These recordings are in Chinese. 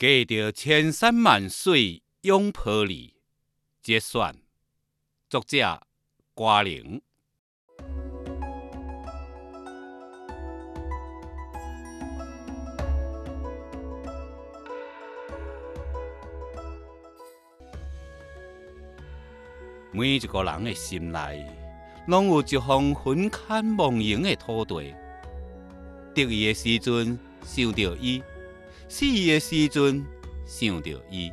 隔着千山万水拥抱你，节选作者瓜玲。每一个人的心内，拢有一方魂牵梦萦的土地。得意的时阵想着伊，死的时阵想着伊。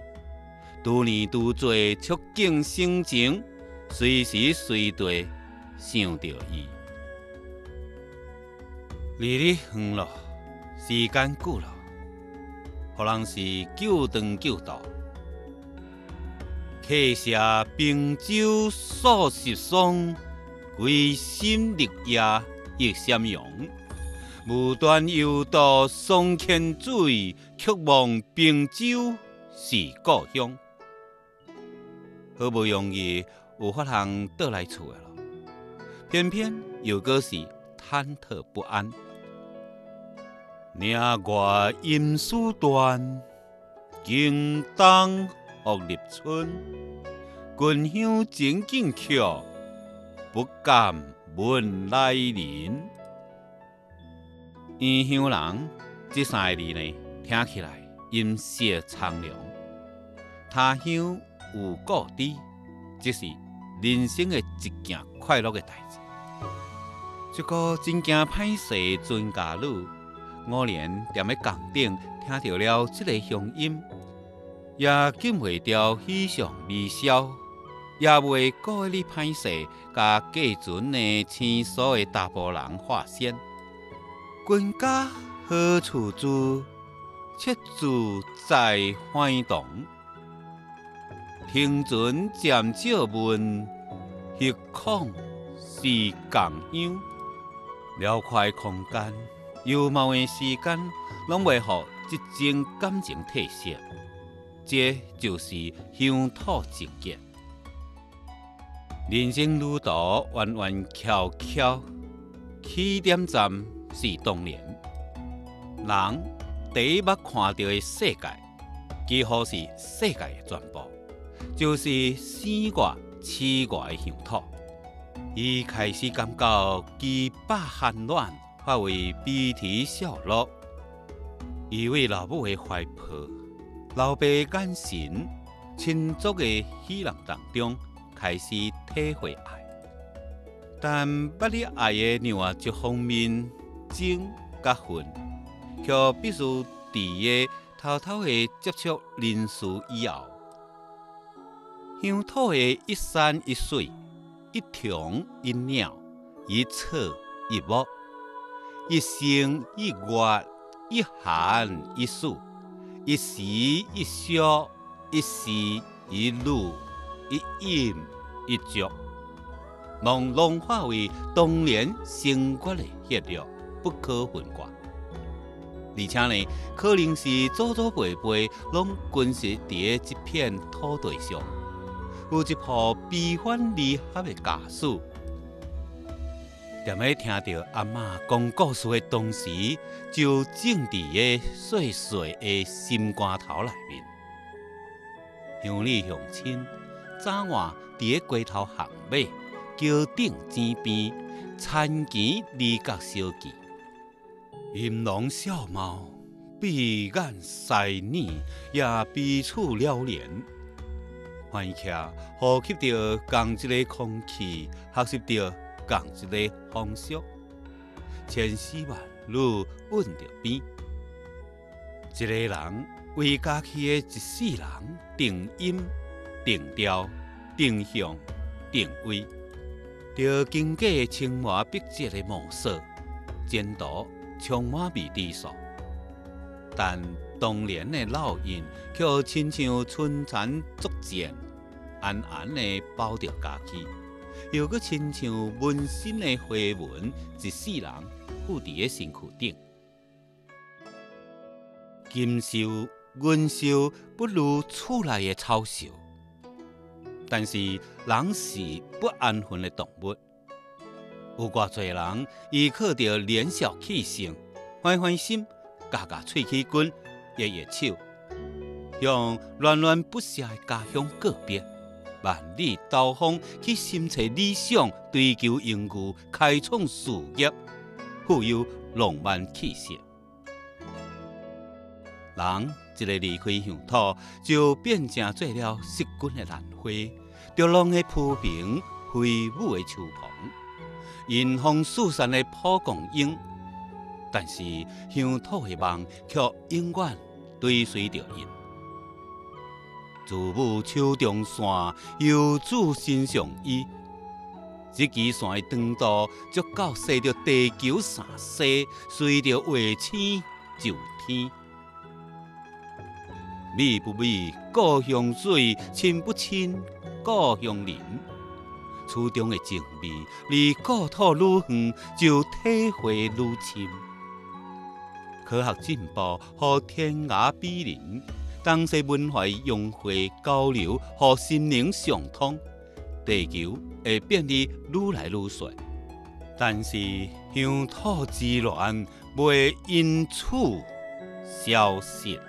拄年拄做触景生情，随时随地想着伊。日日远了，时间久了，可能是久长久大。客舍冰酒数十双，归心日夜亦相拥。无端又到松千水，却望平洲是故乡。好不容易有法通倒来厝的了，偏偏又搁是忐忑不安。岭外音书断，经冬复立春。君乡情景曲，不敢问来人。异乡人这三个字呢，听起来音色苍凉。他乡有故知，这是人生的一件快乐的代志。一个真惊歹势船家女，我连踮咧岗顶听到了这个乡音，也禁袂住喜上眉梢，也袂故意歹势，甲过船的青疏的大波人划线。君家何处住？妾住在怀洞。听船渐少闻，亦恐是共乡。辽阔空间，幽默的时间，拢袂互一种感情褪色。这就是乡土情结。人生旅途弯弯蹺蹺，起点站。是当年，人第一目看到的世界，几乎是世界的全部，就是生外、死外的乡土。伊开始感觉肌百寒暖，化为鼻涕笑落。依偎老母的怀抱，老爸眼神，亲族的喜乐当中，开始体会爱。但捌你爱的另外一方面。情甲恨，却必须伫个偷偷的接触人事以后，乡土的一山一水、一虫一鸟、一草一木、一生一月、一寒一暑、一时一笑、一时一怒、一饮一足，拢融化为当年生活的血肉。不可分割，而且呢，可能是祖祖辈辈拢根植伫诶一片土地上，有一部悲欢离合的家书。踮咧听到阿嬷讲故事的同时，就种伫个细细的心肝头内面。乡里乡亲早晚伫个街头巷尾、桥顶井边，参见离隔小记。音容笑貌，闭眼细腻，也彼此了然。欢喜呼吸着同一个空气，学习着同一个风俗，千丝万缕稳着边。一个人为家己的一世人定音、定调、定向、定位，着经过清华笔迹的模式，监督。充满未知数，但当年的烙印却亲像春蚕逐茧，安安的包着家己，又搁亲像纹身的花纹，一世人附伫个身躯顶。金绣银绣不如厝内的草绣，但是人是不安分的动物。有偌侪人依靠着年少气盛，欢欢心，夹夹喙齿根，热热手，向恋恋不舍的家乡告别，万里刀锋去寻找理想，追求荣誉，开创事业，富有浪漫气息。人一个离开乡土，就变成做了失根的兰花，着浪的浮萍，飞舞的秋蓬，迎风四散的蒲公英。但是乡土的梦却永远追随着因。自母手中线，游子身上衣。这支线的长度，足够驶着地球三世，随着月星就天。美不美，故乡水；亲不亲，故乡人。此中的情味，离故土愈远，就体会愈深。科学进步，和天涯比邻。东西文化融汇交流，和心灵相通，地球会变得愈来愈小。但是乡土之恋，袂因此消失。